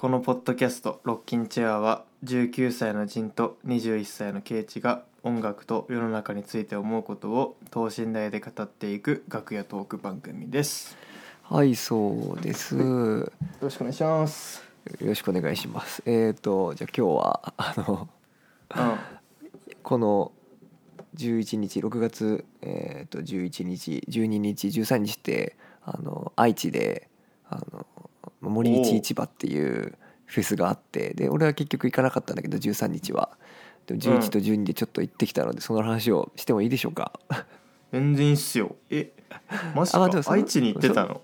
このポッドキャスト「ロッキンチェア」は19歳のジンと21歳のケイチが音楽と世の中について思うことを等身大で語っていく楽屋トーク番組です。はいそうです。よよろしくお願いします。ろしくお願いします。えっ、とじゃあ今日はあのこの11日6月、えー、と11日12日13日ってあの愛知であの森市市場っていうフェスがあってで俺は結局行かなかったんだけど13日は。でも11と12でちょっと行ってきたのでその話をしてもいいでしょうか？全然いいっすよ。えマジか？愛知に行ってたの？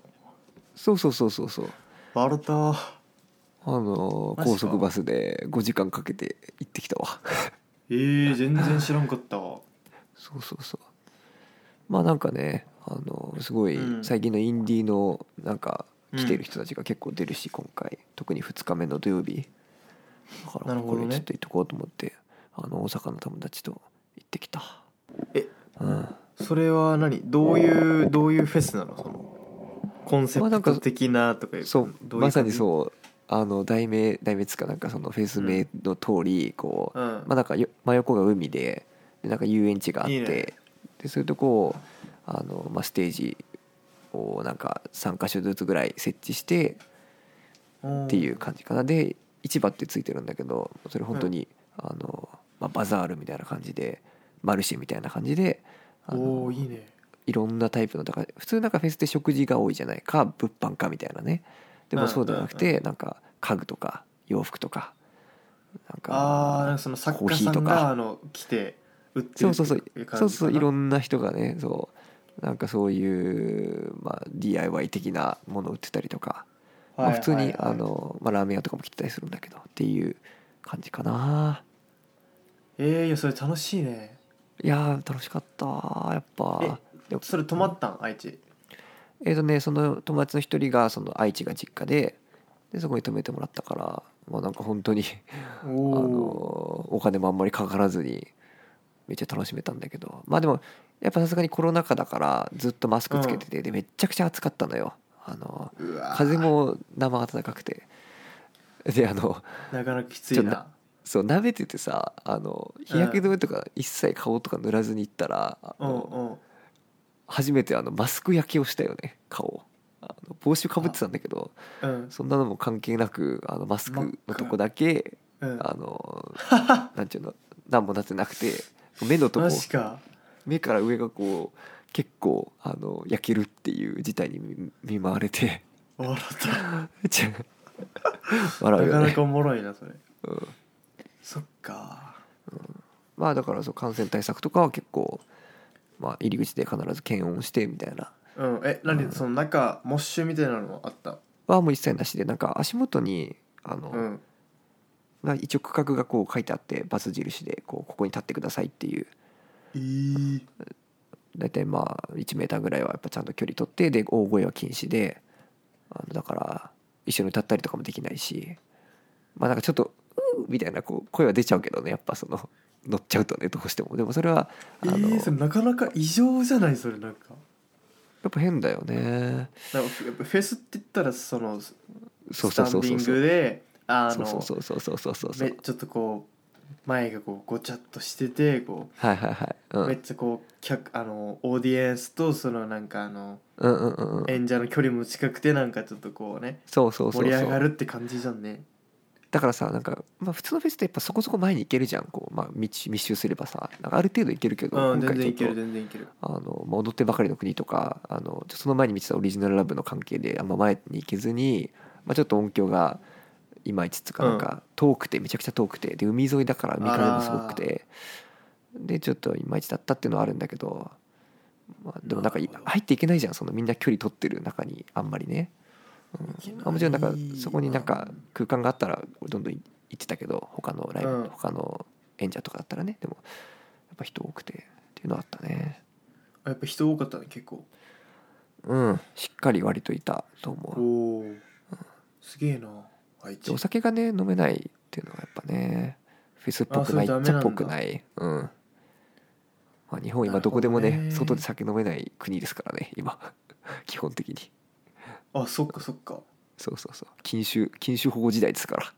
そうそうそうそうそう。バルタあの高速バスで5時間かけて行ってきたわ。えー、全然知らんかった。わそうそうそう。まあなんかねあのすごいうん。最近のインディーのなんか来てる人たちが結構出るし今回。特に2日目の土曜日。だからこれちょっと行っとこうと思ってあの大阪の友達と行ってきた。えうん。それは何？どういうどういうフェスなの？そのコンセプト的なとかいうそう。まさにうそう。あの題名題名つかなんかそのフェイス名の通りこう、うん、まあなんかよ真横が海ででなんか遊園地があってでそういうとこをあの、まあ、ステージをなんか3箇所ずつぐらい設置してっていう感じかな。で市場ってついてるんだけどそれ本当に、あのまあ、バザールみたいな感じでマルシェみたいな感じであおいいね。いろんなタイプのだから普通なんかフェスって食事が多いじゃない。か物販かみたいなね。でうんもそうじゃなくてなんか家具とか洋服とかなんかああなんかその作家さんコーヒーとか。があの来て売ってるそうそうそう。そうそういろんな人がねそうなんかそういう、まあ、DIY 的なものを売ってたりとか、まあ、普通に、あの、まあ、ラーメン屋とかも来てたりするんだけどっていう感じかな。えー、いやそれ楽しいね。いやー楽しかった。やっぱ。えそれ泊まったん？愛知。えーとねその友達の一人がその愛知が実家ででそこに泊めてもらったからまあなんか本当におあのおお金もあんまりかからずにめっちゃ楽しめたんだけど。まあでもやっぱさすがにコロナ禍だからずっとマスクつけてて、でめっちゃくちゃ暑かったのよ。あの風も生暖かくて。であのなかなかきついな。そう舐めててさあの日焼け止めとか一切顔とか塗らずに行ったら、あうん初めてあのマスク焼けをしたよね顔。あの帽子かぶってたんだけどうん。そんなのも関係なくあのマスクのとこだけうん。あのなんていうの何もなってなくて目のとこ目から上がこう結構あの焼けるっていう事態に見見舞われて。笑った。笑うよね。なかなかおもろいなそれ。うん。そっか。まあだからそう感染対策とかは結構、まあ、入り口で必ず検温してみたいな。うん。え何その中モッシュみたいなのもあった？はもう一切なしでなんか足元にあの、うん。まあ、一応区画がこう書いてあってバツ印でこうここに立ってくださいっていうえー、大体まあ1メーターぐらいはやっぱちゃんと距離取ってで大声は禁止であのだから一緒に歌ったりとかもできないしまあなんかちょっと「うー」みたいなこう声は出ちゃうけどねやっぱその乗っちゃうとねどうしても。でもそれはあの、えー、それなかなか異常じゃないそれなんか。やっぱ変だよね。なんかやっぱフェスって言ったらそのスタンディングであのそうそうそうそうそうそうそう。めちょっとこう前がこうごちゃっとしててこはいはいはい、うう、めっん、ちゃこう客あのオーディエンスとそのなんかあのうんうんうんうん。演者の距離も近くてなんかちょっとこうねそうそうそう盛り上がそうるって感じじゃんね。だからさなんか、まあ、普通のフェスってやっぱそこそこ前に行けるじゃん。こう、まあ、密密集すればさ。なんかある程度行けるけど、うん今回ちょっと。全然いける全然いける。あの、まあ、踊ってばかりの国とかあのちょその前に見てたオリジナルラブの関係であんま前に行けずに、まあ、ちょっと音響がいまいちつうかうんなん。か遠くてめちゃくちゃ遠くて。で海沿いだから海風もすごくてでちょっといまいちだったっていうのはあるんだけど、まあ、でもなんか入っていけないじゃんそのみんな距離取ってる中にあんまりね。うん。もちろんなんかそこになんか空間があったらどんどん行ってたけど他のライブ、うん。他の演者とかだったらね。でもやっぱ人多くてっていうのはあったね。あやっぱ人多かったね結構。うん。しっかり割といたと思おう。おすげえな愛知。でお酒がね飲めないっていうのがやっぱねフェスっぽくないっちゃっぽくない。うん、まあ、日本今どこでもねね外で酒飲めない国ですからね今。基本的に。あそっかそっか。そうそうそう。禁酒禁酒保護時代ですか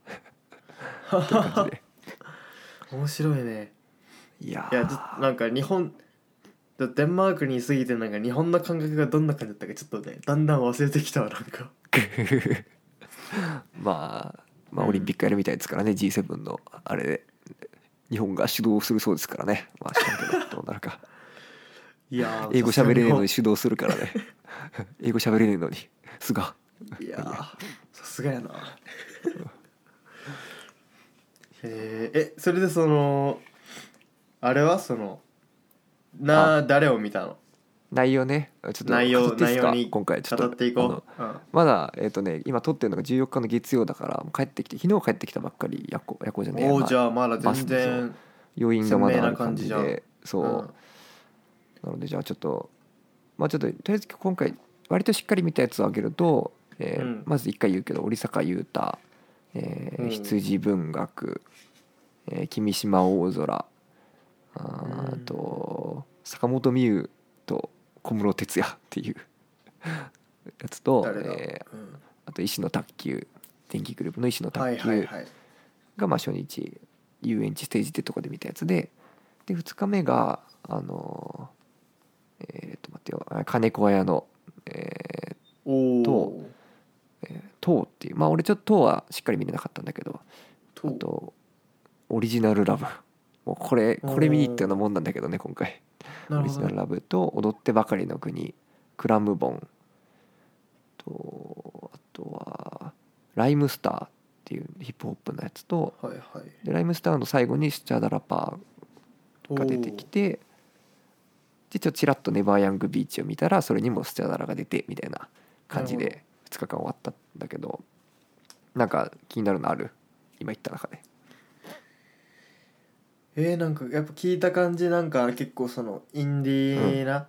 ら。って感じで。面白いね。いやいやなんか日本デンマークにいすぎてなんか日本の感覚がどんな感じだったかちょっとねだんだん忘れてきたわなんか。まあまあオリンピックやるみたいですからね、G7 のあれで日本が主導するそうですからね。まあ知らんけどどうなるか。いや英語喋れねえのに主導するからね。英語喋れねえのに。すが。いやさすがやな。えー、えそれでそのあれはそのな誰を見たの？内容ね。ちょっと内容に今回ちょっと。語っていこう、うん、まだえっ、とね今撮ってるのが14日の月曜だから帰ってきて昨日帰ってきたばっかり夜行夜行じゃねえおじゃあまだ全で然余韻がまだある感じでそう、うん。なのでじゃあちょっとまあちょっととりあえず今回割としっかり見たやつをあげると、えーうん。まず一回言うけど織坂優太、えーうん。羊文学、えー君島大空あと坂本美優と小室哲哉っていうやつと、えーうん。あと石野卓球電気グループの石野卓はい球、がまあ初日遊園地ステージってとこで見たやつでで2日目があのーえー、と待ってよあ金子綾の「えおおとーえー塔」っていうまあ俺ちょっと「塔」はしっかり見れなかったんだけどとあと「オリジナルラブ」もうこれこれ見に行ったようなもんなんだけどね今回オリジナルラブと「踊ってばかりの国」クラムボンとあとは「ライムスター」っていうヒップホップのやつとはいはい。でライムスターの最後にスチャダラパーが出てきてでちょっとちらっとネバーヤングビーチを見たらそれにもスチャダラが出てみたいな感じで2日間終わったんだけどなんか気になるのある？今言った中でえー、なんかやっぱ聞いた感じなんか結構そのインディーな、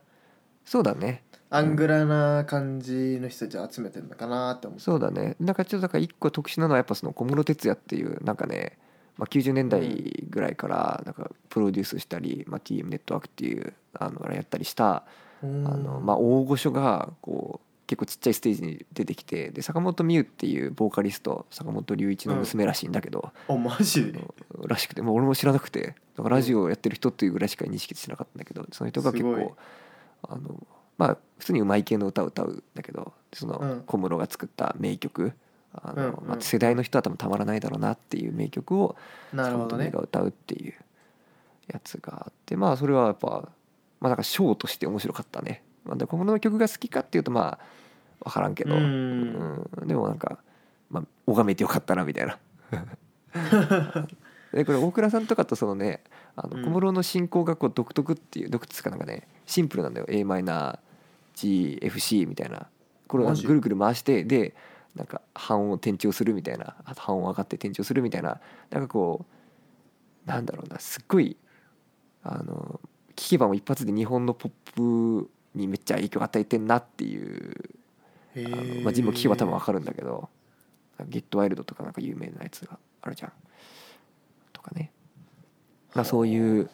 そうだね。アングラな感じの人たち集めてるのかなって思って。そうだね。なんかちょっとだから一個特殊なのはやっぱその小室哲哉っていうなんかね、まあ、90年代ぐらいからなんかプロデュースしたり、まあ、TM ネットワークっていうあのやったりしたああのまあ、大御所がこう結構ちっちゃいステージに出てきてで坂本美優っていうボーカリスト坂本龍一の娘らしいんだけど、あマジらしくて、まあ、俺も知らなくてだからラジオをやってる人っていうぐらいしか認識してなかったんだけどその人が結構あのまあ普通にうまい系の歌を歌うんだけどそのうん。小室が作った名曲あの、まあ、世代の人は多分たまらないだろうなっていう名曲を坂本美優が歌うっていうやつがあってまあそれはやっぱまあなんかショーとして面白かったね。まあ、で小室の曲が好きかっていうとまあ分からんけど、うん。うん。でもなんか、まあ、拝めてよかったなみたいな。でこれ大倉さんとかとそのねあのうん。小室の進行がこう独特っていう独特かなんかねシンプルなんだよ。A マイナー GFC みたいな。これをぐるぐる回してでなんか半音を転調するみたいな。あと半音上がって転調するみたいな。なんかこうなんだろうな。すっごいあの聞けばもう一発で日本のポップにめっちゃ影響を与えてんなっていうへあまあ、ジム聞けば多分わかるんだけど「ゲットワイルド」とかなんか有名なやつがあるじゃん。とかね、まあ、そういう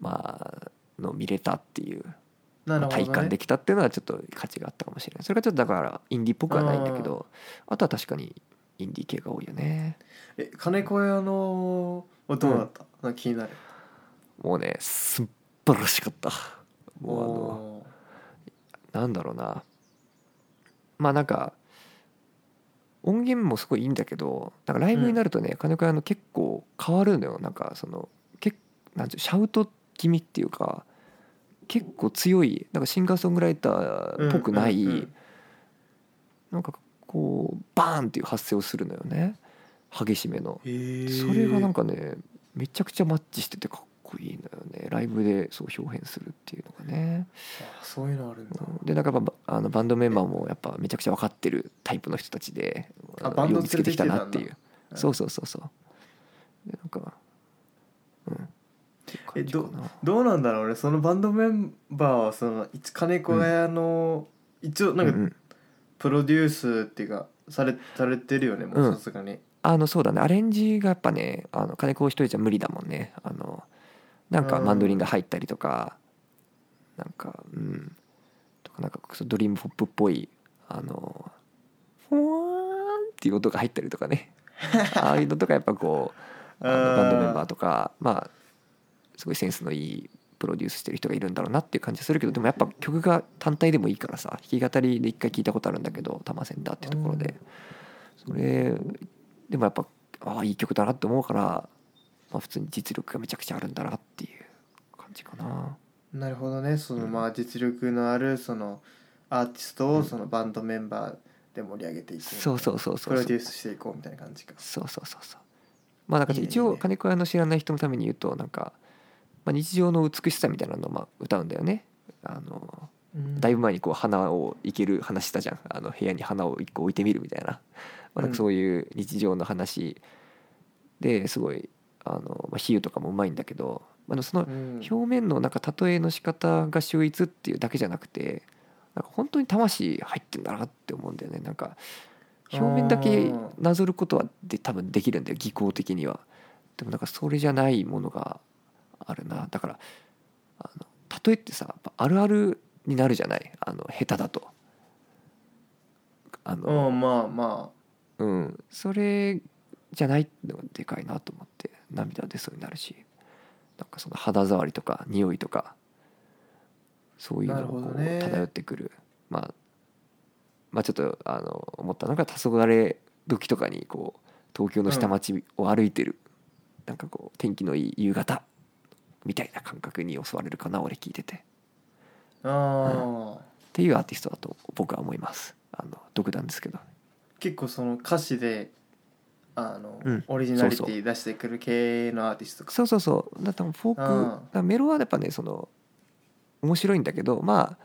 まあの見れたっていう、体感できたっていうのはちょっと価値があったかもしれない。それがちょっとだからインディーっぽくはないんだけどあとは確かにインディー系が多いよね。え金子屋のはどうだった、なんか気になる。もうね素晴らしかったもうあのおなんだろうな。まあなんか音源もすごいいいんだけどなんかライブになるとね、金子屋の結構変わるのよ。なんかそのけなんていうシャウト気味っていうか結構強いなんかシンガーソングライターっぽくない、うんうんうん。なんかこうバーンっていう発声をするのよね。激しめの。それがなんかかねめちゃくちゃマッチしててかっこいいのよね。ライブでそう表現するっていうのがね。そういうのあるんだ、うん。でなんかあのバンドメンバーもやっぱめちゃくちゃ分かってるタイプの人たちであバンド見つけてきたなっていう。そうそうそうそう。でなんかうん。っていう感じかな。どうなんだろうね。そのバンドメンバーはその一金子屋の、一応なんかうんうん。プロデュースっていうかされされてるよねもううん。さすがに、あのそうだね。アレンジがやっぱねあの金子一人じゃ無理だもんね。あのなんかうん。マンドリンが入ったりとかなんかうん。とかなんかドリームポップっぽいあのっていう音が入ったりとかね。ああいうのとかやっぱこうあのバンドメンバーとかまあすごいセンスのいいプロデュースしてる人がいるんだろうなっていう感じするけどでもやっぱ曲が単体でもいいからさ弾き語りで一回聞いたことあるんだけど「タマセンター」っていうところで。それでもやっぱああいい曲だなって思うから、まあ、普通に実力がめちゃくちゃあるんだなっていう感じかな。なるほどね。そのまあ実力のあるそのアーティストをそのバンドメンバーで盛り上げていくそうそうそうそう。プロデュースしていこうみたいな感じか。そうそうそうそう。まあなんか一応金子屋の知らない人のために言うとなんか、まあ、日常の美しさみたいなのをまあ歌うんだよね。あのだいぶ前にこう花をいける話したじゃん。あの部屋に花を一個置いてみるみたいな,、まあ、なんかそういう日常の話ですごいあの、まあ、比喩とかもうまいんだけど、まあ、でもそのうん。表面のなんか例えの仕方が秀逸っていうだけじゃなくてなんか本当に魂入ってんだなって思うんだよね。なんか表面だけなぞることはで多分できるんだよ。技巧的には。でもなんかそれじゃないものがあるな。だからあの例えってさあるあるになるじゃない？あの下手だと。あのうんまあまうん。それじゃないのがでかいなと思って涙出そうになるしなんかその肌触りとか匂いとかそういうのながこうるほどね。漂ってくる、まあまあちょっとあの思ったのが黄昏時とかにこう東京の下町を歩いてる、なんかこう天気のいい夕方みたいな感覚に襲われるかな俺聞いてて。ああ、っていうアーティストだと僕は思います。あの独断ですけど。結構その歌詞であの、うん。オリジナリティ出してくる系のアーティストか。そうそうそう。だからフォークうん。メロはやっぱねその面白いんだけどま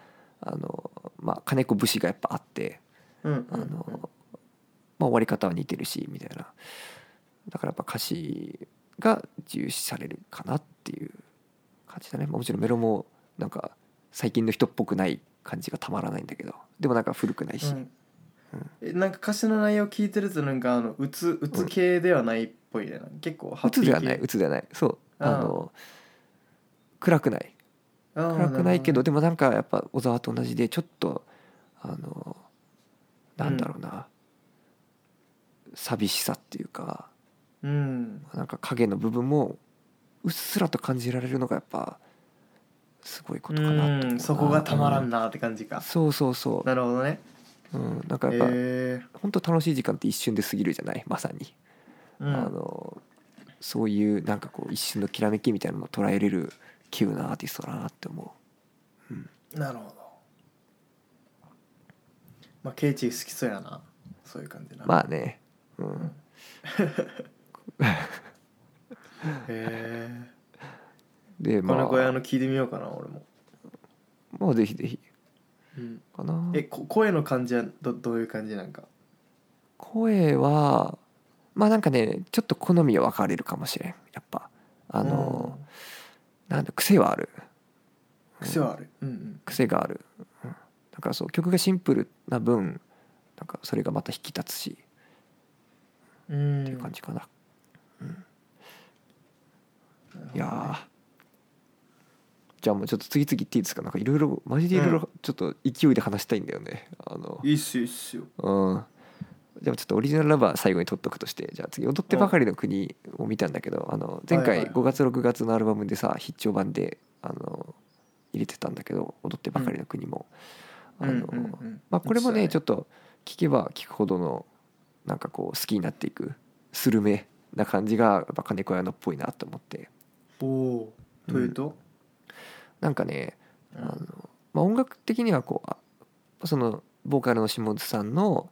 ああのまあ金子節がやっぱあってうん。あの、まあ、終わり方は似てるしみたいな。だからやっぱ歌詞が重視されるかなっていう感じだね、まあもちろんメロもなんか最近の人っぽくない感じがたまらないんだけど。でもなんか古くないし、うんえなんか歌詞の内容聞いてるとなんかあのうつうつ系ではないっぽいね、結構ハッピー系。鬱ではない。鬱ではない。そう。あの暗くない。暗くないけどるでもなんかやっぱ小沢と同じでちょっとあのなんだろうな、寂しさっていうか。うん。なんか影の部分もうっすらと感じられるのがやっぱすごいことかなとそこがたまらんうなって感じか、そうそうそなるほどねう、うん、なんかへやっぱ、え本当楽しい時間って一瞬で過ぎるじゃない？まさに、うん。あのそういうなんかこう一瞬のきらめきみたいなのを捉えれる急なアーティストだなって思なるほど。まあケイチ好きそうやな。そういう感じな。うまあね。うん。へえでまこの小屋あの聞いてみようかな俺も、まあぜひぜひうん、かな。えこ声の感じはどどういう感じなんか？声はまあなんかねちょっと好みは分かれるかもしれん。やっぱ。あの、なんだ癖はある。うん癖はある。うんうん。癖がある、うん、だからそう曲がシンプルな分なんかそれがまた引き立つし。うん。っていう感じかな、いやーじゃあもうちょっと次々言っていいですか？なんかいろいろマジでいろいうろちょっと勢いで話したいんだよね。あの。いいっすよいいっすよ。うん。じゃあちょっとオリジナルラバー最後に取っとくとしてじゃあ次「踊ってばかりの国」を見たんだけどあの前回はいはい。5月6月のアルバムでさ必聴版であの入れてたんだけど「踊ってばかりの国も」あのうんうんうんまあこれもねちょっっと聞けば聞くほどのなんかこう好きになっていくスルメな感じがやっぱ金子屋のっぽいなと思って。おというと、なんかねうん。あの、まあ、音楽的にはこうあそのボーカルの下津さんの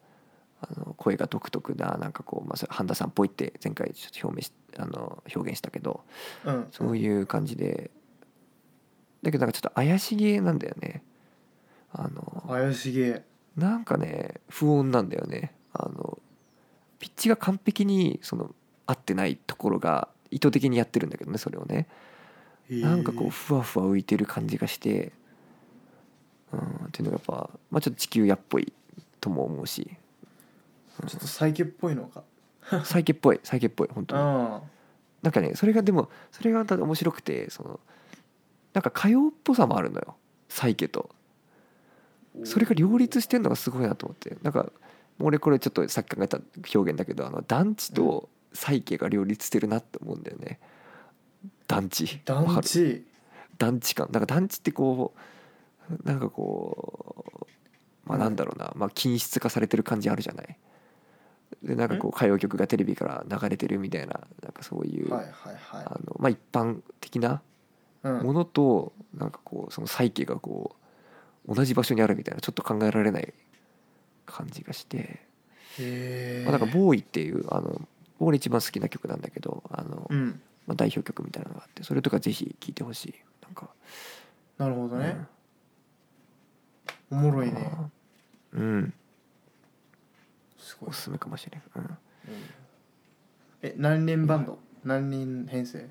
あの声が独特ななんかこう、まあ、半田さんっぽいって前回ちょっと表明しあの表現したけどうん。そういう感じで。だけどなんかちょっと怪しげなんだよね。あの怪しげ。なんかね不穏なんだよね。あのピッチが完璧にその合ってないところが意図的にやってるんだけどねそれをねなんかこうふわふわ浮いてる感じがしてうんっていうのがやっぱ、まあ、ちょっと地球屋っぽいとも思うし。ちょっとサイケっぽいのか。サイケっぽいサイケっぽい本当に。あなんかねそれがでもそれが面白くてそのなんか歌謡っぽさもあるのよ。サイケと。あそれが両立してんのがすごいなと思って。なんか俺これちょっとさっき考えた表現だけどあの団地とサイケが両立してるなって思うんだよね団地。団る地。団地感なんか団地ってこうなんかこうまあなんだろうな、まあ均質化されてる感じあるじゃない？でなんかこう歌謡曲がテレビから流れてるみたいななんかそういう、はいはいはあのまあ一般的なものとなんかこうそのサイケがこう同じ場所にあるみたいなちょっと考えられない感じがして、へえまあ、なんか「ボーイ」っていうあの俺一番好きな曲なんだけどあの、うんまあ、代表曲みたいなのがあってそれとかぜひ聴いてほしい。なんか、なるほどね。うん。おもろいね。うん。すごい。おすすめかもしれん、うん、え何人バンド？何人編成？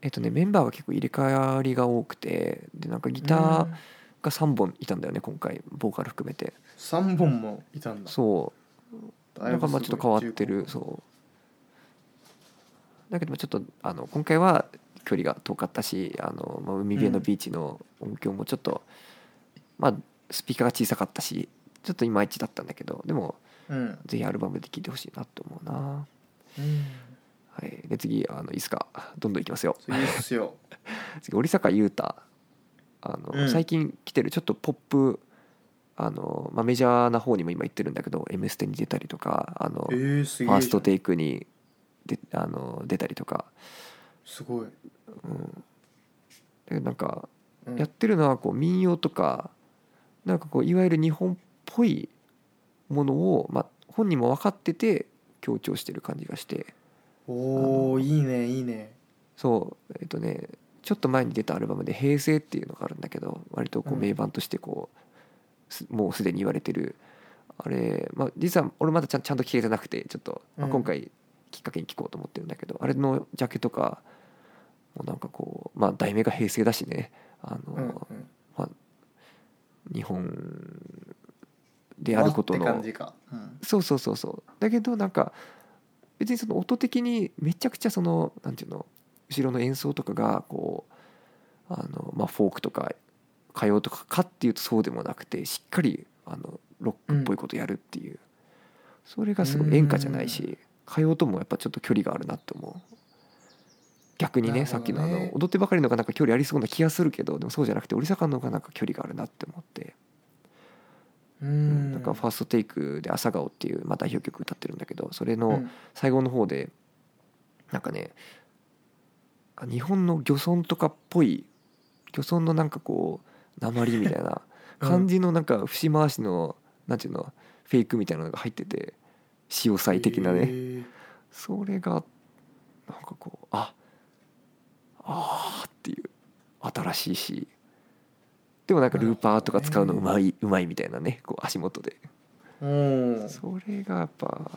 えっとねメンバーが結構入れ替わりが多くてでなんかギターが3本いたんだよね今回ボーカル含めて。3本もいたんだ。そう。なんかまあちょっと変わってる。そうだけどちょっとあの今回は距離が遠かったしあの、まあ、海辺のビーチの音響もちょっと、まあスピーカーが小さかったしちょっといまいちだったんだけどでもうん。ぜひアルバムで聴いてほしいなと思うな、うん。はい、で次あのいいですかどんどんいきますよ。いいっすよ。次織坂優太。あの、うん。最近来てるちょっとポップあの、まあ、メジャーな方にも今行ってるんだけど「M ステ」に出たりとかあの、えー、ファーストテイクにであの出たりとか、すごい、うん、でなんかうん。やってるのはこう民謡とかなんかこういわゆる日本っぽいものを、まあ、本人も分かってて強調してる感じがして。おおいいねいいね。そう。えっ、とねちょっと前に出たアルバムで「平成」っていうのがあるんだけど割とこううん。名盤としてこうすもうすでに言われてる。あれ、まあ、実は俺まだちゃんちゃんと聞けてなくてちょっと、まあうん。今回きっかけに聞こうと思ってるんだけどあれのジャケとかもなんかこうまあ題名が平成だしね。あの、まあ、日本であることの。そうそうそうそう。だけどなんか別にその音的にめちゃくちゃそのなんていうの後ろの演奏とかがこうあの、まあ、フォークとか歌謡とかかっていうとそうでもなくてしっかりあのロックっぽいことやるっていう、それがすごい演歌じゃないし歌謡ともやっぱちょっと距離があるなって思う。逆にねね。さっきのあの踊ってばかりのがなんか距離ありそうな気がするけどでもそうじゃなくて織坂の方がなんか距離があるなって思って。うん。なんかファーストテイクで「朝顔」っていう、まあ、代表曲歌ってるんだけどそれのうん。最後の方でなんかねあ日本の漁村とかっぽい漁村のなんかこう鉛みたいな うん。感じのなんか節回しのなんていうのフェイクみたいなのが入ってて潮祭的なね。それがなんかこうああーっていう新しいし。でもなんかルーパーとか使うのうまいうまいみたいなねこう足元で。おーそれがやっぱ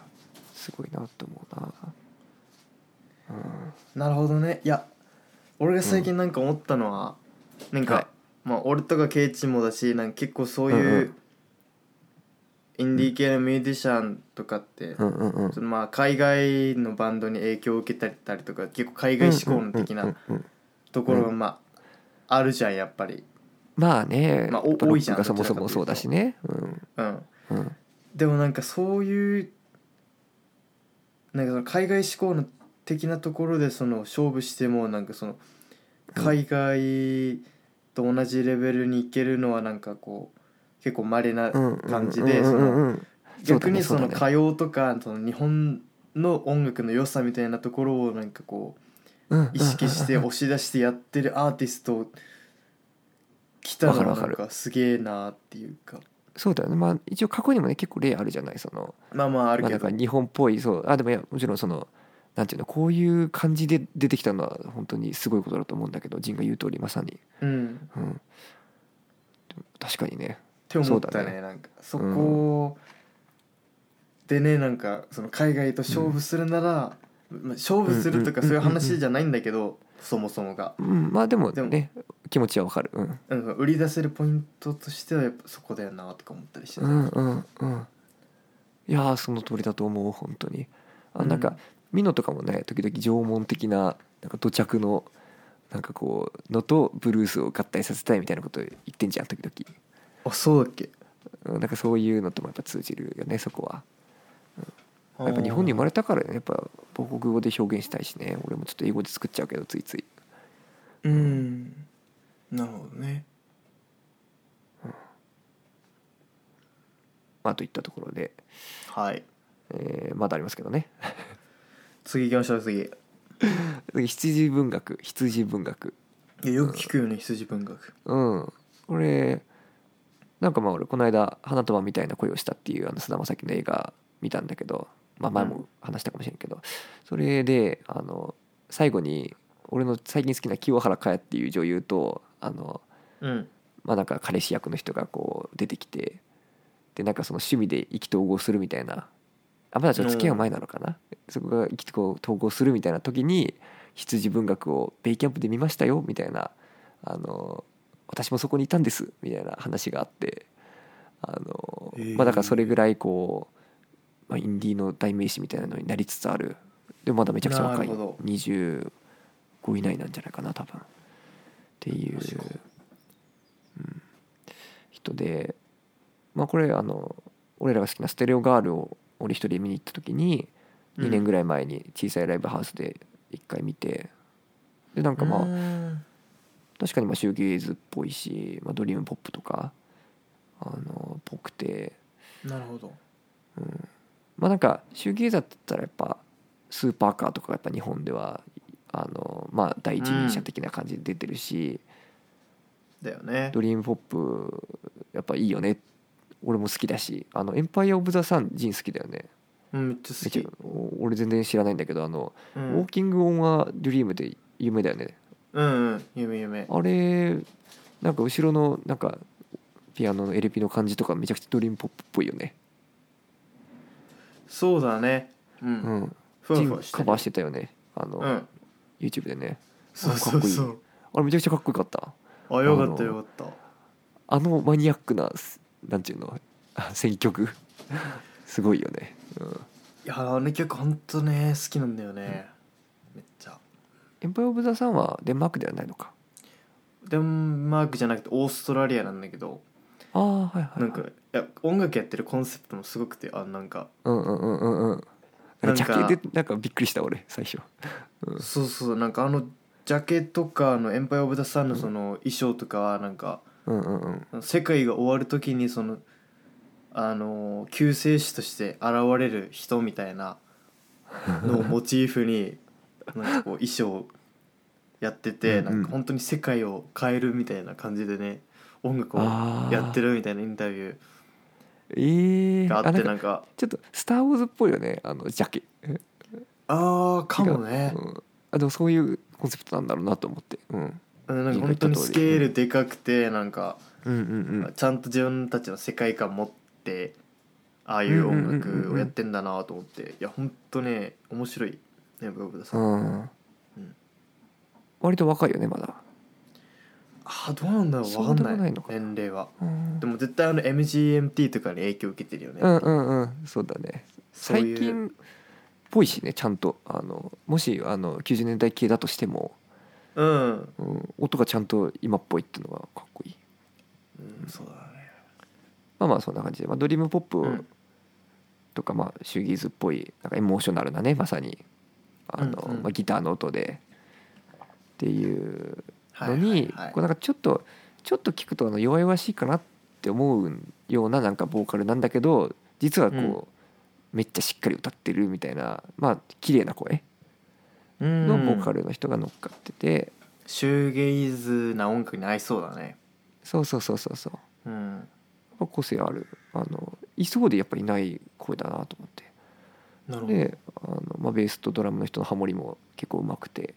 すごいなと思うな。うん。なるほどね。いや俺が最近なんか思ったのは、なんか、はい。まあ俺とかケイチもだしなんか結構そういう、うんうんインディー系のミュージシャンとかって、うんうんうん。そのまあ海外のバンドに影響を受けたりとか結構海外志向の的うんなところがまああるじゃんやっぱり。まあね、まあ多いじゃんがそもそもそうだしね。うん。でもなんかそういうなんかその海外志向の的なところでその勝負してもなんかその海外と同じレベルにいけるのはなんかこう結構稀なうん感じで逆にその歌謡とかその日本の音楽の良さみたいなところをなんかこううん意識して押し出してやってるアーティスト来たらなんわかすげえなっていうか。そうだよね。まあ一応過去にもね結構例あるじゃないその。まあまああるまあけどなんか日本っぽいそうあでもいやもちろんそのなんていうのこういう感じで出てきたのは本当にすごいことだと思うんだけど仁が言う通りまさに、うん。うん、確かにねって思ったねね。なんかそこでねなんかその海外と勝負するなら、まあ勝負するとかうんそういう話じゃないんだけど、そもそもが、うん、まあでもでもね気持ちはわかる。うん。うん、売り出せるポイントとしてはやっぱそこだよなとか思ったりして、うんうんうん。いやーその通りだと思う本当に。あなんか、うん。ミノとかもね時々縄文的ななんか土着のなんかこうのとブルースを合体させたいみたいなこと言ってんじゃん時々あそうだっけ？うんなんかそういうのともやっぱ通じるよねそこは。やっぱ日本に生まれたからねやっぱ母国語で表現したいしね。俺もちょっと英語で作っちゃうけどついつい。うん。なるほどね。まあといったところで、はい。えーまだありますけどね。次行きましょう次。い次羊文学。羊文学。やよく聞くよね羊文学。うん。これなんかまあ俺この間「花束みたいな恋をした」っていうあの菅田将暉の映画見たんだけど、まあ、前も話したかもしれんけど、それであの最後に俺の最近好きな清原果耶っていう女優とあのうん。まあなんか彼氏役の人がこう出てきてでなんかその趣味で意気投合するみたいなあまだちょっと付き合う前なのかな？そこが意気投合するみたいな時に羊文学をベイキャンプで見ましたよみたいなあの私もそこにいたんですみたいな話があってあの、まあだからそれぐらいこう、まあ、インディーの代名詞みたいなのになりつつある。でもまだめちゃくちゃ若い。なるほど。25以内なんじゃないかな多分。っていうマジか人でまあこれあの俺らが好きな「ステレオガール」を俺一人で見に行った時にうん。2年ぐらい前に小さいライブハウスで一回見てでなんかまあうん確かにまあシューゲイズっぽいし、まあ、ドリームポップとかあのぽくて。なるほど。まあなんかシューゲイザーって言ったらやっぱスーパーカーとかがやっぱ日本ではあのまあ第一人者的な感じで出てるし、だよね。ドリームポップやっぱいいよね。俺も好きだしあの Empire of the Sun 好きだよね。うんめっちゃ好き。俺全然知らないんだけどあの、うん。 Walking on a Dream で有名だよねうんうん。夢夢。あれなんか後ろのなんかピアノの LP の感じとかめちゃくちゃドリームポップっぽいよね。そうだね。ううん。んジンふわふわカバーしてたよね。あの、うん。YouTube でね。そうそうそう。あれめちゃくちゃかっこよかった。あよかったよかった。あのマニアックななんていうの？あ選曲。すごいよね、うん、いやあの曲ほんとね好きなんだよね。めっちゃエンパイア・オブ・ザ・サンはデンマークではないのか。デンマークじゃなくてオーストラリアなんだけどああはいはい、はい、なんかいや音楽やってるコンセプトもすごくてあなんかうんうんうんうんうん。なんかジなんかャケでなんかびっくりした俺最初。そうそうなんかあのジャケとかの「エンパイア・オブ・ザ・サン」のその衣装とかはなんかうんうんうん。世界が終わる時にそのあの救世主として現れる人みたいなのをモチーフに なんかこう衣装をやっててうんうん。なんか本当に世界を変えるみたいな感じでね音楽をやってるみたいなインタビュええー。があってなんかちょっと「スター・ウォーズ」っぽいよねあのジャケ。ああかもね。うん、あでもそういうコンセプトなんだろうなと思って、うん、うんなんか本当にスケールでかくてなんかうんうんうん。ちゃんと自分たちの世界観持ってああいう音楽をやってんだなと思って。いや本当ね面白いねブログださん。うん。うん。割と若いよねまだ。ああどうなんだろう分かんない。年齢は。うん。でも絶対あの MGMT とかに影響受けてるよね、うんうんうん。そうだね。最近っぽいしねちゃんと。あのもしあの90年代系だとしても、うん、うん、音がちゃんと今っぽいっていうのがかっこいい。うん、そうだね。まあまあそんな感じで、まあ、ドリームポップうん。とか、まあ、シューギーズっぽいなんかエモーショナルなねまさにあの、うんうん。まあ、ギターの音で。っていうはいのに、はいはいこうなんかちょっとちょっと聞くとあの弱々しいかなって思うようななんかボーカルなんだけど実はこう、うん。めっちゃしっかり歌ってるみたいなまあ綺麗な声うん。のボーカルの人が乗っかってて、シューゲイズな音楽に合いそうだね。そうそうそうそうそう。うん。個性ある。あのいそうでやっぱいない声だなと思ってであの、まあ、ベースとドラムの人のハモリも結構うまくて。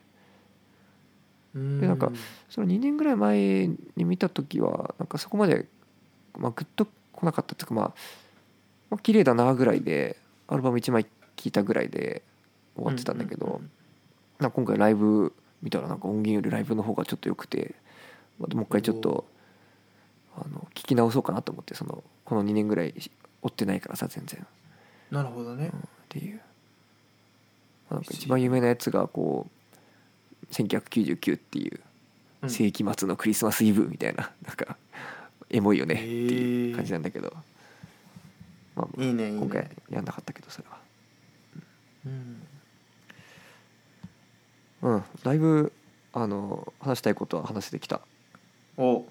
うんでなんかその2年ぐらい前に見た時はなんかそこまで、まあ、グッと来なかったっていうかまあ、まあ綺麗だなぐらいでアルバム1枚聴いたぐらいで終わってたんだけど、うんうんうんな今回ライブ見たらなんか音源よりライブの方がちょっと良くてまたもう一回ちょっとあの聞き直そうかなと思ってそのこの2年ぐらい追ってないからさ全然。なるほどねっていう、まあなんか一番有名なやつがこう1999っていううん。世紀末のクリスマスイブみたいな なんかエモいよねっていう感じなんだけど、まあ、いいねいい今回ねやんなかったけどそれは。うん。うん。だいぶあの話したいことは話せてきた。お。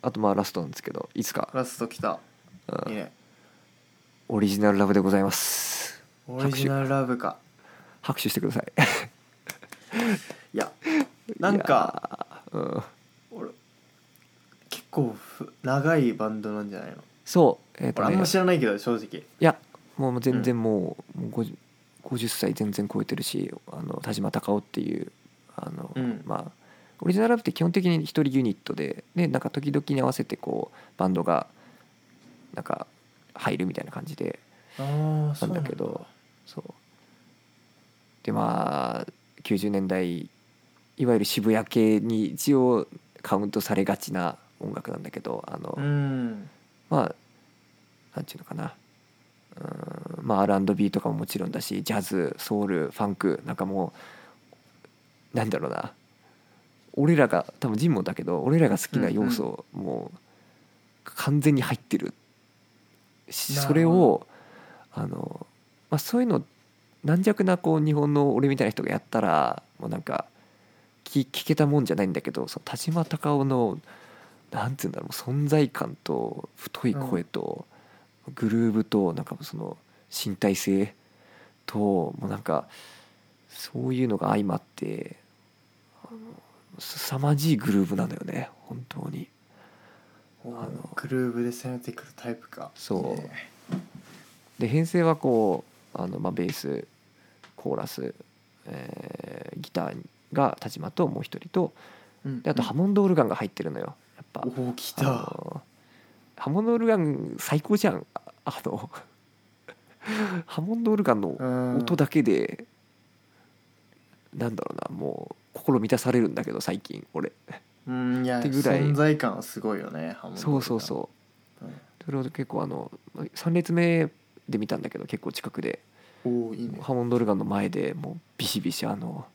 あとまあラストなんですけどいつか、ラストきた。うん。いいねオリジナルラブでございます。オリジナルラブか。拍手してください。いやなんかうん。俺結構ふ長いバンドなんじゃないの？そうえっ、とね。俺あんま知らないけど正直。いやもう全然もう,、もう 50, 50歳全然超えてるしあの田島隆夫っていうあの、うん。まあオリジナルラブって基本的に一人ユニットででなんか時々に合わせてこうバンドがなんか入るみたいな感じでああなんだ。けどそう。でまあ90年代いわゆる渋谷系に一応カウントされがちな音楽なんだけどあの、うん。まあなんていうのかな。うんまあ R&B とかももちろんだしジャズソウルファンクなんかもうなんだろうな。俺らが多分ジンもだけど俺らが好きな要素もう完全に入ってるそれをあの、まあ、そういうの軟弱なこう日本の俺みたいな人がやったらもうなんか聞聞けたもんじゃないんだけどその田島隆夫のなんていうんだろう存在感と太い声とグルーブとなんかその身体性ともうなんかそういうのが相まって凄まじいグルーブなんだよね本当に。おあのグルーブで攻めてくるタイプか。そう。で編成はこうあの、まあ、ベースコーラス、えーギターが田島ともう一人とうん。であとハモンドオルガンが入ってるのよ。やっぱ。おお来あたのハモンドオルガン最高じゃん。ああのハモンドオルガンのうん。音だけで、なんだろうなもう心満たされるんだけど最近俺うんいやってぐらい。存在感はすごいよねそうそうそう。うん。それを結構あの3列目で見たんだけど結構近くで。おおいいね。ハモンドオルガンの前でもうビシビシあの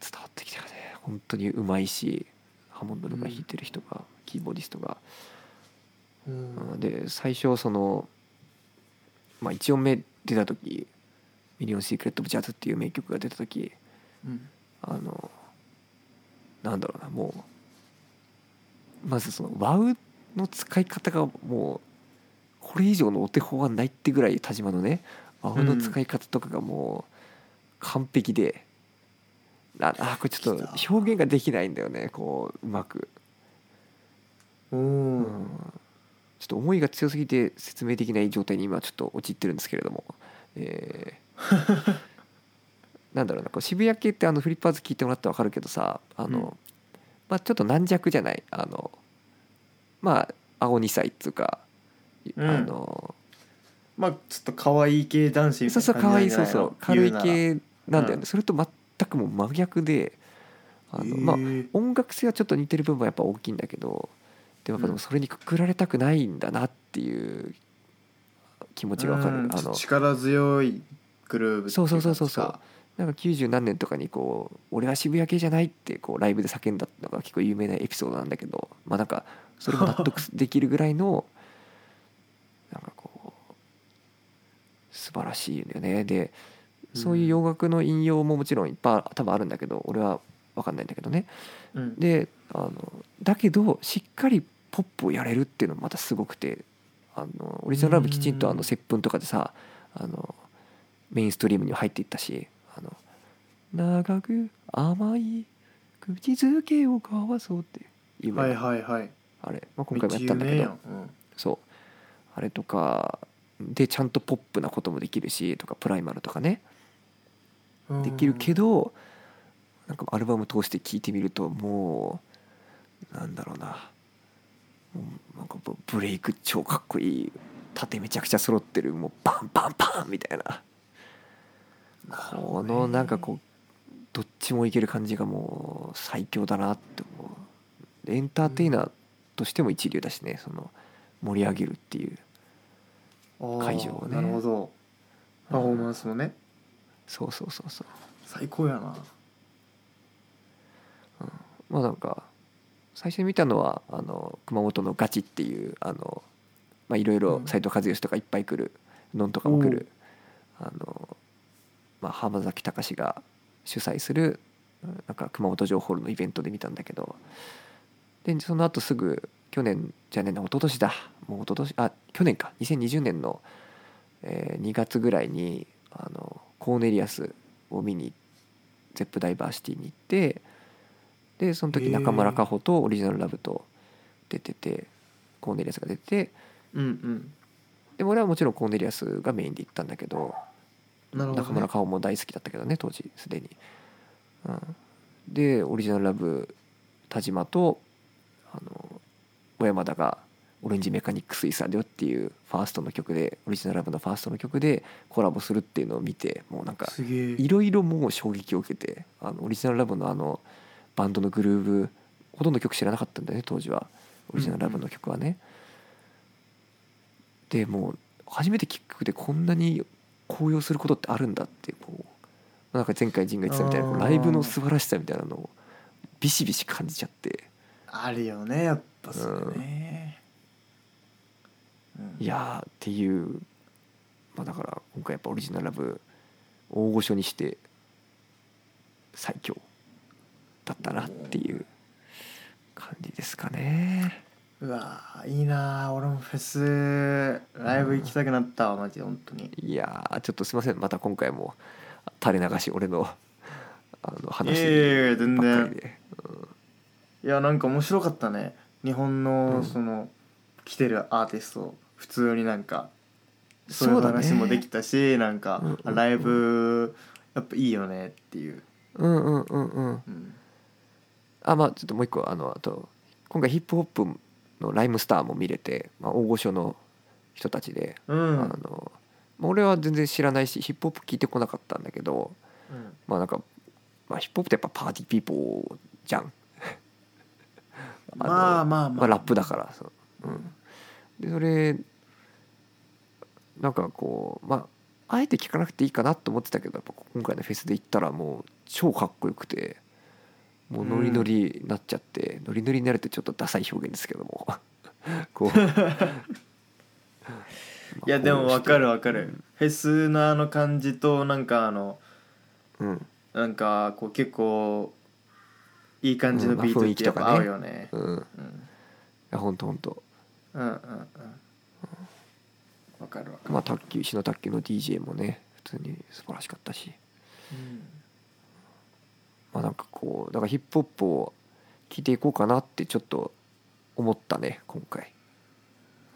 伝わってきたよね。本当にうまいしハモンドオルガン弾いてる人が、キーボーディストが、うん。うんで最初その、まあ、1音目出た時「 Million Secrets of Jazz」っていう名曲が出た時うん。あのなんだろうなもうまずそのワウの使い方がもうこれ以上のお手本はないってぐらい田島のねワウの使い方とかがもう完璧で、ああこれちょっと表現ができないんだよねこううまく、おうん。おちょっと思いが強すぎて説明できない状態に今ちょっと陥ってるんですけれども、えー なんだろうなこう渋谷系ってあのフリッパーズ聞いてもらって分かるけどさあの、うん。まあ、ちょっと軟弱じゃない？あのまあ青2歳っつうか、うん。あのまあちょっと可愛い系男子みたそいうな感じそう可愛いそうそう軽い系なんだよね、うん。それと全くもう真逆であの、まあ音楽性はちょっと似てる部分はやっぱ大きいんだけどでもやっそれにくくられたくないんだなっていう気持ちがわかる、うん。あの力強いグルーブっていそうそうそうそう感じかなんか90何年とかにこう「俺は渋谷系じゃない」ってこうライブで叫んだのが結構有名なエピソードなんだけどまあなんかそれも納得 できるぐらいのなんかこう素晴らしいんだよね。でそういう洋楽の引用ももちろんいっぱい多分あるんだけど俺は分かんないんだけどね。うん。であのだけどしっかりポップをやれるっていうのもまたすごくてあのオリジナルラブきちんとあの接吻とかでさあのメインストリームに入っていったしあの長く甘い口づけを交わそうっていうはいはいはい。あれ、まあ、今回もやったんだけど。有名やん。そう。あれとかでちゃんとポップなこともできるしとかプライマルとかね。うん。できるけどなんかアルバム通して聴いてみるともうなんだろうな。なんかブブレイク超かっこいい。縦めちゃくちゃ揃ってるもうパンパンパンみたいなこのなんかこうどっちもいける感じがもう最強だなって思う。でエンターテイナーとしても一流だしねその盛り上げるっていう会場をね。なるほど。パフォーマンスもね。そうそうそうそう。最高やな。まあなんか最初に見たのはあの熊本のガチっていうあのまあいろいろうん。斎藤和義とかいっぱい来るのんとかも来るあのまあ、浜崎隆が主催するなんか熊本城ホールのイベントで見たんだけどでその後すぐ去年じゃねえな一昨年だ。もう一昨年あ去年か。2020年の、えー、2月ぐらいにあのコーネリアスを見に Zepp DiverCity に行ってでその時中村佳穂とオリジナルラブと出ててコーネリアスが出てて、うんうん。で俺はもちろんコーネリアスがメインで行ったんだけどね、中村佳穂も大好きだったけどね当時すでに、うん、でオリジナルラブ田島とあの小山田が「オレンジメカニックスイサーだよ」っていうファーストの曲でオリジナルラブのファーストの曲でコラボするっていうのを見てもうなんかいろいろもう衝撃を受けてあのオリジナルラブのあのバンドのグルーブほとんど曲知らなかったんだよね当時は。オリジナルラブの曲はね。でもう初めて聴くでこんなに高揚することってあるんだってこうなんか前回陣が言ってたみたいなライブの素晴らしさみたいなのをビシビシ感じちゃって。あるよねやっぱそれね、うん、いやっていうまあだから今回やっぱオリジナルラブ大御所にして最強だったなっていう感じですかね。うわいいな俺もフェスライブ行きたくなったわマジで本当に。いやちょっとすいませんまた今回も垂れ流し俺のあの話ばっかりで、全然、うん、いやなんか面白かったね。日本のその、うん、来てるアーティスト普通になんかそういう話もできたし、ね、なんか、うんうんうん、ライブやっぱいいよねっていう。うんうんうんうん、うん、あまあちょっともう一個あのあと今回ヒップホップのライムスターも見れて、まあ、大御所の人たちで、うん、あの俺は全然知らないしヒップホップ聞いてこなかったんだけど、うん、まあなんか、まあ、ヒップホップってやっぱパーティーピーポーじゃん。まあまあまあ、まあ、ラップだからそう、うん、でそれなんかこうまああえて聞かなくていいかなと思ってたけどやっぱ今回のフェスで行ったらもう超かっこよくてもうノリノリになっちゃって、うん、ノリノリになるってちょっとダサい表現ですけども。こう。いやでも分かる分かる、うん、フェスのあの感じとなんかあの、うん、なんかこう結構いい感じのビートってやっぱ合うよね,、うん、うん、いやほんとほんと。うんうんうん。分かる分かる。まあ卓球石の卓球の DJ もね普通に素晴らしかったし、うんまあ、なんかこうだからヒップホップを聴いていこうかなってちょっと思ったね今回。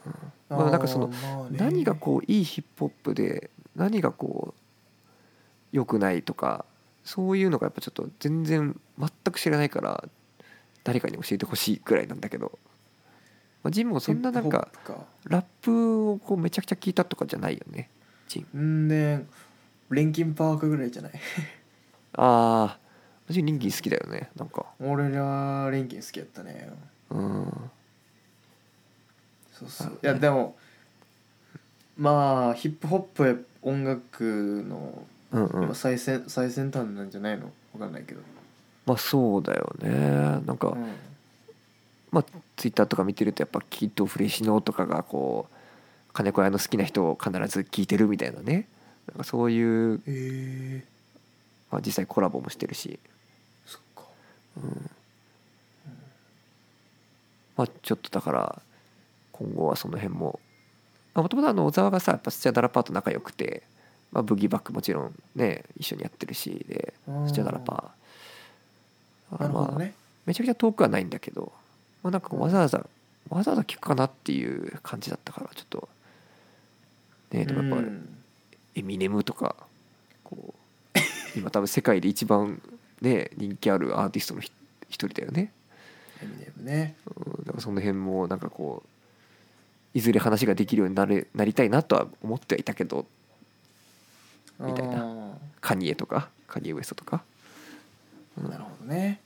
うん、まあなんかその何がこういいヒップホップで何がこう良くないとかそういうのがやっぱちょっと全然全く知らないから誰かに教えてほしいくらいなんだけど、まあ、ジンもそんななんかラップをこうめちゃくちゃ聞いたとかじゃないよねジン。んでレンキンパークぐらいじゃない？ああ私リンキン好きだよねなんか。俺はリンキン好きやったね。うん。そうそう。いやでもまあヒップホップ音楽の今最先最先端なんじゃないの？分かんないけど。まあそうだよね。なんか、うん、まあツイッターとか見てるとやっぱキッドフレシノとかがこう金子屋の好きな人を必ず聞いてるみたいなね。なんかそういう、えー。まあ、実際コラボもしてるしうん。まあちょっとだから今後はその辺も。もともと小沢がさやっぱスチャダラパーと仲良くて、まあ、ブギーバックもちろんね一緒にやってるしでスチャダラパー。まあ、ね、めちゃくちゃ遠くはないんだけど、まあ、なんかわざわざわざわざ聞くかなっていう感じだったからちょっと。ねでもやっぱエミネムとかこう今多分世界で一番ね人気あるアーティストの一人だよね。エミネムね、うん、だからその辺もなんかこういずれ話ができるようになれなりたいなとは思ってはいたけどみたいな。カニエとかカニエウエストとか、うん、なるほどね。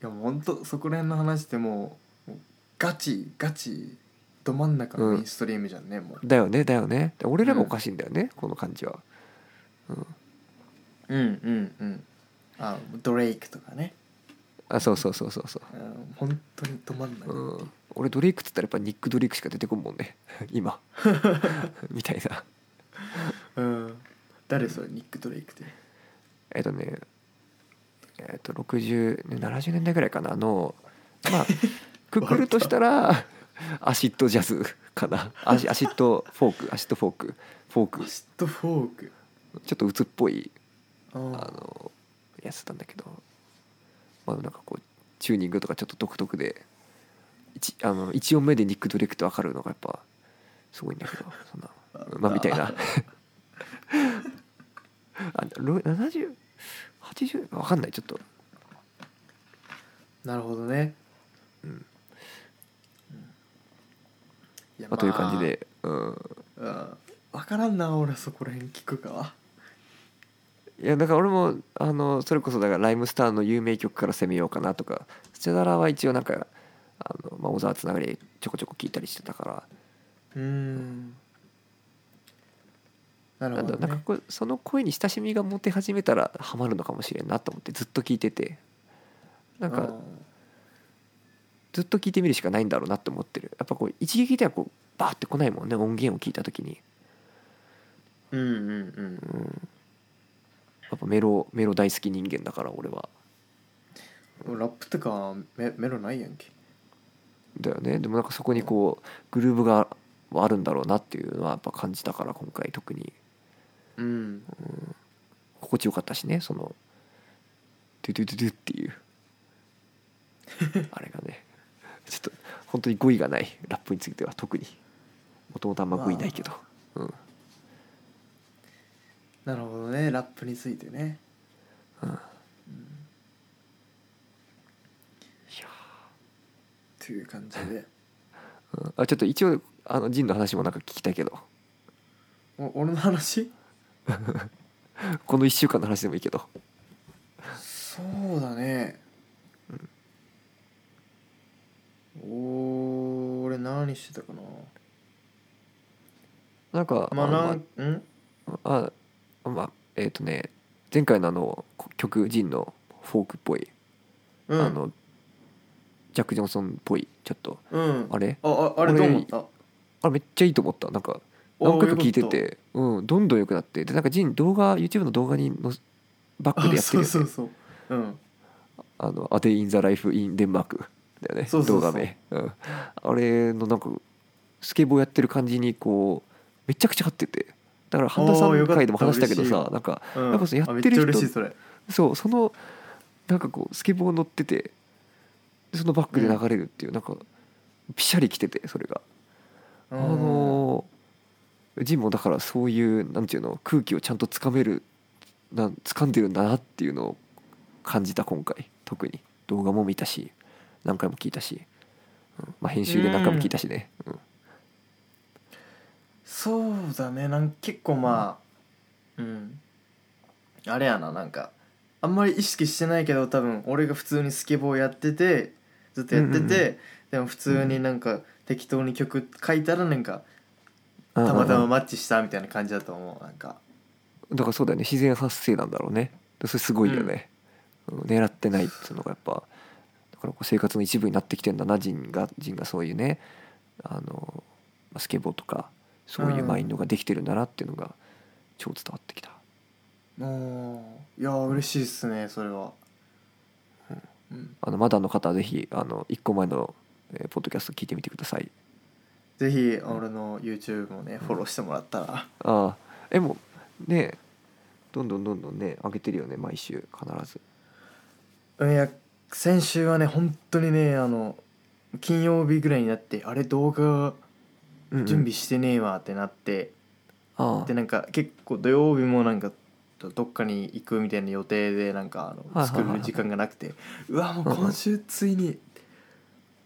いやもうほんとそこら辺の話ってもうガチガチど真ん中のメインストリームじゃんね、うん、もう。だよねだよね。俺らがおかしいんだよね、この感じは、うん、うんうんうんあドレイクとかね。あそうそうそうそうそう。本当に止まんない、う。ん、俺ドレイクっつったらやっぱニック・ドレイクしか出てこんもんね。今。みたいな。うん。誰それニック・ドレイクって。えっとねえっと6070年代ぐらいかなのまあ くくるとしたらアシッドジャズかな。アシアシッドフォークアシッドフォーク。フォーク。アシッドフォーク。ちょっと鬱っぽいああのやつなんだけどまあなんかこうチューニングとかちょっと独特で一あの1音目でニック・ドレイクって分かるのがやっぱすごいんだけどそんなまあみたいな。あろ7080分かんないちょっと。なるほどね。うん。まあ、という感じで、うん、まあうん。分からんな俺そこら辺聞くかいやだから俺もあのそれこそだからライムスターの有名曲から攻めようかなとかスチャダラは一応なんかあの、まあ、小沢つながりでちょこちょこ聞いたりしてたから。うーん。なるほど、ね、なんかその声に親しみが持て始めたらハマるのかもしれんなと思ってずっと聞いてて。なんかずっと聞いてみるしかないんだろうなって思ってる。やっぱこう一撃ではこうバーって来ないもんね音源を聞いた時に、うんうんうん。うん、やっぱメロメロ大好き人間だから俺は。ラップとかメメロないやんけ。だよね。でもなんかそこにこうグルーヴがあるんだろうなっていうのはやっぱ感じたから今回特に。うん。心地よかったしねそのドゥドゥドゥドゥっていう。あれがね。ちょっと本当に語彙がないラップについては特に。もともとあんま語彙ないけど、うん、なるほどね。ラップについてね。うん。という感じで。うん。あちょっと一応あのジンの話もなんか聞きたいけど。お俺の話？この1週間の話でもいいけど。そうだね、おー俺何してたかな？なんかまああのなん？あまあえっ、とね前回のあの曲ジンのフォークっぽい、うん。あのジャック・ジョンソンっぽいちょっとうん。あれ？あああれどう思った？あれめっちゃいいと思った。なんか何回か聞いててうんどんどん良くなってでなんかジン動画 YouTube の動画にのバックでやってるよねそうそうう。ん。あの「A Day in the Life in Denmark」だよねそうそうそう。動画名、うん、あれのなんかスケボーやってる感じにこうめちゃくちゃ合っててだから半田さん回でも話したけどさなんかうん。やっぱやってる人それ。そうそのなんかこうスケボー乗っててでそのバックで流れるっていう、なんかピシャリ来ててそれが、あのージンもだからそういうなんていうの空気をちゃんとつかめるなん掴んでるんだなっていうのを感じた今回。特に。動画も見たし何回も聞いたし、うん。まあ、編集で何回も聞いたしね、うんそうだね。なん結構まあうん。あれやななんか。あんまり意識してないけど多分俺が普通にスケボーやっててずっとやってて、うんうんうでも普通になんか適当に曲書いたらなんかうん。たまたまマッチしたみたいな感じだと思うなんか。だからそうだよね。自然発生なんだろうね。それすごいよね、うん。狙ってないっていうのがやっぱだからこう生活の一部になってきてんだなジンがジンがそういうねあのまあスケボーとかそういうマインドができてるんだなっていうのが超伝わってきた、おー。いやー嬉しいっすねそれは。うん。あのまだの方はぜひあの1個前の、えーポッドキャスト聞いてみてください。ぜひ俺の YouTube もねフォローしてもらったら。ああ。えもうねどんどんどんどんね上げてるよね毎週必ず。いや先週はね本当にねあの金曜日ぐらいになってあれ動画うんうん。準備してねえわってなって、ああ。でなんか結構土曜日もなんかどっかに行くみたいな予定でなんかあのはいはいはいはい。作る時間がなくて。うわもう今週ついに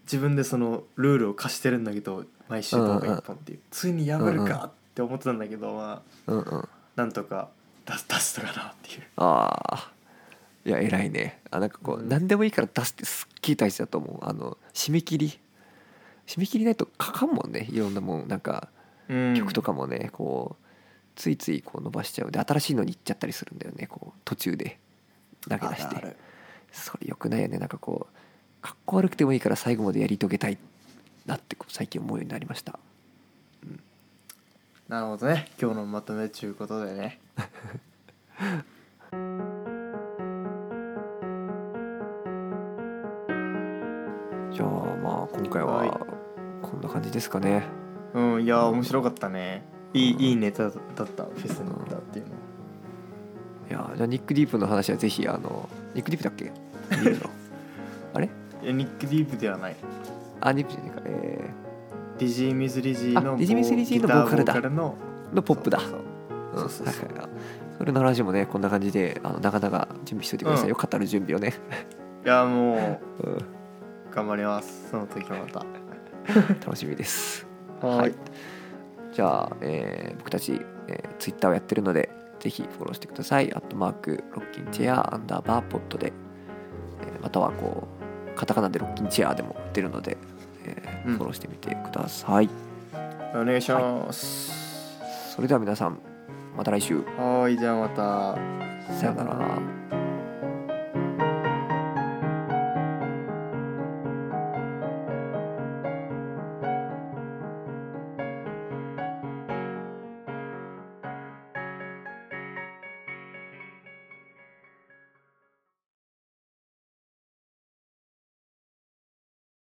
自分でそのルールを課してるんだけど毎週動画1本っていう。ついに破るかって思ってたんだけどまあうんうん。なんとか出す出したかなっていう。ああ。いや偉いね。あなんかこう、うん。何でもいいから出すってすっげえ大事だと思う。あの締め切り締め切りないとかかんもんね。いろんなもんなんか曲とかもねこうついついこう伸ばしちゃう。で新しいのに行っちゃったりするんだよね。こう途中で。投げ出して。それよくないよね。なんかこうかっこ悪くてもいいから最後までやり遂げたいなって最近思うようになりました、うん、なるほどね。今日のまとめちゅうことでね。じゃあまあ今回は、はい。こんな感じですかね。うんいや面白かったね。いいいいネタだったフェスネタっていうの。いやじゃあニック・ディープの話はぜひあのニック・ディープだっけ？ディープの。あれ？いやニック・ディープではない。あニックじゃねえか。えDizzy Mizz Lizzy のあ Dizzy Mizz Lizzy のボーカルだ。のー、のポップだ。そうう。ん。そうそうそう。はいはいそれの話もねこんな感じであのなかなか準備しといてください。よ、語る準備をね、いやも うん、う頑張ります。その時はまた 楽しみです。はい。じゃあ、えー僕たち、えー、ツイッターをやってるのでぜひフォローしてください。アットマークロッキンチェアアンダーバーポットで、えーまたはこうカタカナでロッキンチェアでも出るので、えーうん。フォローしてみてください。お願いします。それでは皆さんまた来週。はいじゃあまた。さようなら